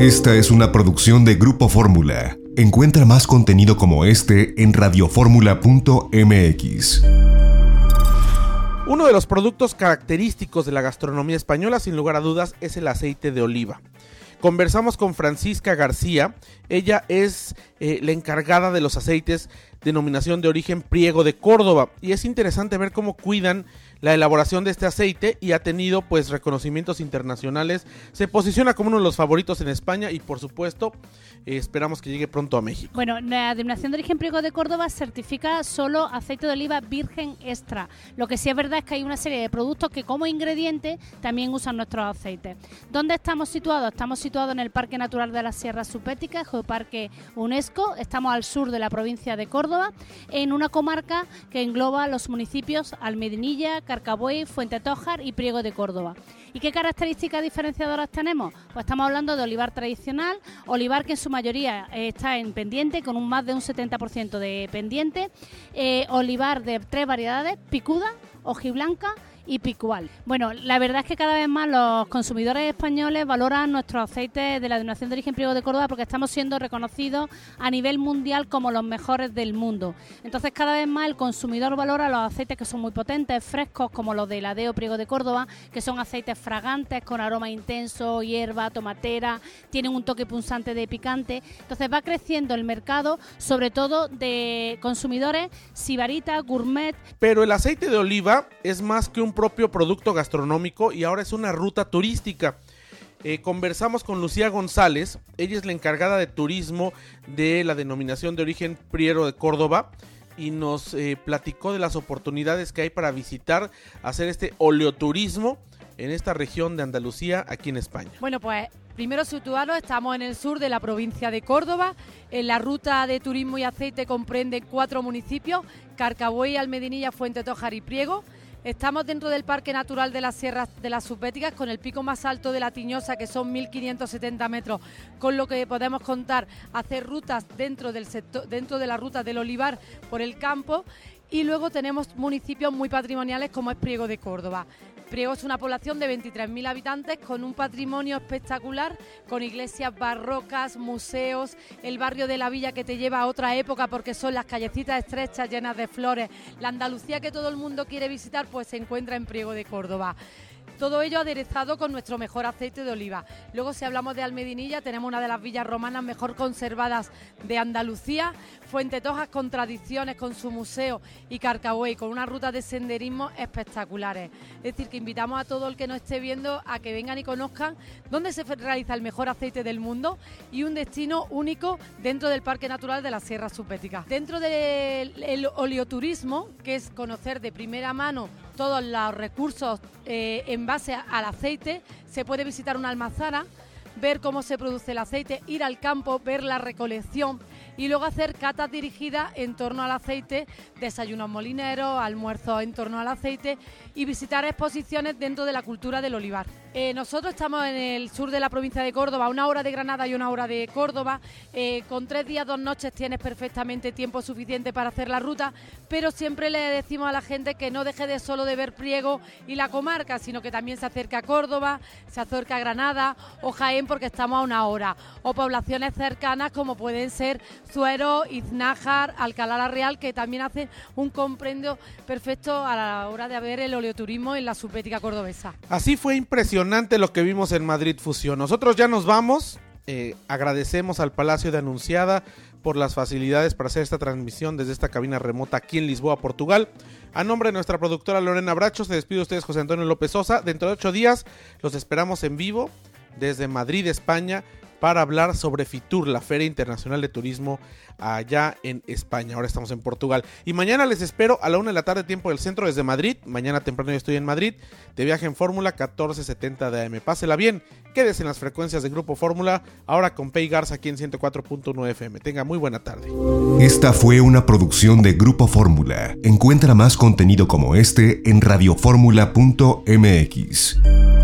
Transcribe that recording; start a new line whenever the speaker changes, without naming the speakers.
Esta es una producción de Grupo Fórmula. Encuentra más contenido como este en radioformula.mx.
Uno de los productos característicos de la gastronomía española, sin lugar a dudas, es el aceite de oliva. Conversamos con Francisca García, ella es eh, la encargada de los aceites denominación de origen Priego de Córdoba y es interesante ver cómo cuidan la elaboración de este aceite y ha tenido pues reconocimientos internacionales. Se posiciona como uno de los favoritos en España y por supuesto eh, esperamos que llegue pronto a México.
Bueno, la denominación de origen Priego de Córdoba certifica solo aceite de oliva virgen extra. Lo que sí es verdad es que hay una serie de productos que como ingrediente también usan nuestros aceites. ¿Dónde estamos situados? Estamos situados en el Parque Natural de la Sierra Supética, Geoparque UNESCO. Estamos al sur de la provincia de Córdoba, en una comarca que engloba los municipios Almedinilla, Carcabuey, Fuente Tójar y Priego de Córdoba. ¿Y qué características diferenciadoras tenemos? Pues estamos hablando de olivar tradicional, olivar que en su mayoría está en pendiente, con un más de un 70% de pendiente, eh, olivar de tres variedades, picuda, hojiblanca y picual. Bueno, la verdad es que cada vez más los consumidores españoles valoran nuestros aceites de la denominación de origen Priego de Córdoba porque estamos siendo reconocidos a nivel mundial como los mejores del mundo. Entonces, cada vez más el consumidor valora los aceites que son muy potentes, frescos, como los de Ladeo Priego de Córdoba, que son aceites fragantes con aroma intenso, hierba, tomatera, tienen un toque punzante de picante. Entonces, va creciendo el mercado, sobre todo de consumidores sibarita, gourmet.
Pero el aceite de oliva es más que un propio producto gastronómico y ahora es una ruta turística. Eh, conversamos con Lucía González, ella es la encargada de turismo de la denominación de origen Priero de Córdoba y nos eh, platicó de las oportunidades que hay para visitar, hacer este oleoturismo en esta región de Andalucía, aquí en España.
Bueno, pues primero situarnos, estamos en el sur de la provincia de Córdoba. En la ruta de turismo y aceite comprende cuatro municipios, Carcabuey, Almedinilla, Fuente Tojar y Priego. Estamos dentro del Parque Natural de las Sierras de las Subbéticas con el pico más alto de la Tiñosa, que son 1.570 metros, con lo que podemos contar hacer rutas dentro, del sector, dentro de la ruta del olivar por el campo. Y luego tenemos municipios muy patrimoniales como es Priego de Córdoba. Priego es una población de 23.000 habitantes con un patrimonio espectacular, con iglesias barrocas, museos, el barrio de la villa que te lleva a otra época porque son las callecitas estrechas llenas de flores. La Andalucía que todo el mundo quiere visitar pues se encuentra en Priego de Córdoba. Todo ello aderezado con nuestro mejor aceite de oliva. Luego, si hablamos de Almedinilla, tenemos una de las villas romanas mejor conservadas de Andalucía, Fuente Tojas con tradiciones, con su museo y Carcahuey, con una ruta de senderismo espectaculares. Es decir, que invitamos a todo el que nos esté viendo a que vengan y conozcan dónde se realiza el mejor aceite del mundo y un destino único dentro del Parque Natural de la Sierra Supética. Dentro del oleoturismo, que es conocer de primera mano todos los recursos eh, en base al aceite. Se puede visitar una almazara, ver cómo se produce el aceite, ir al campo, ver la recolección y luego hacer catas dirigidas en torno al aceite, desayunos molineros, almuerzos en torno al aceite y visitar exposiciones dentro de la cultura del olivar. Eh, nosotros estamos en el sur de la provincia de Córdoba, una hora de Granada y una hora de Córdoba. Eh, con tres días, dos noches tienes perfectamente tiempo suficiente para hacer la ruta, pero siempre le decimos a la gente que no deje de solo de ver Priego y la comarca, sino que también se acerca a Córdoba, se acerca a Granada o Jaén porque estamos a una hora, o poblaciones cercanas como pueden ser Zuero, Iznájar, Alcalá Real, que también hacen un comprendio perfecto a la hora de ver el oleoturismo en la subética cordobesa.
Así fue impresionante lo que vimos en Madrid Fusión. Nosotros ya nos vamos. Eh, agradecemos al Palacio de Anunciada por las facilidades para hacer esta transmisión desde esta cabina remota aquí en Lisboa, Portugal. A nombre de nuestra productora Lorena Bracho, se despide ustedes José Antonio López Sosa. Dentro de ocho días los esperamos en vivo desde Madrid, España, para hablar sobre FITUR, la Feria Internacional de Turismo allá en España. Ahora estamos en Portugal. Y mañana les espero a la una de la tarde, tiempo del centro, desde Madrid. Mañana temprano yo estoy en Madrid, de viaje en Fórmula 1470 de AM. Pásela bien, quédese en las frecuencias de Grupo Fórmula, ahora con Pay Garza aquí en 104.9 FM. Tenga muy buena tarde.
Esta fue una producción de Grupo Fórmula. Encuentra más contenido como este en radioformula.mx.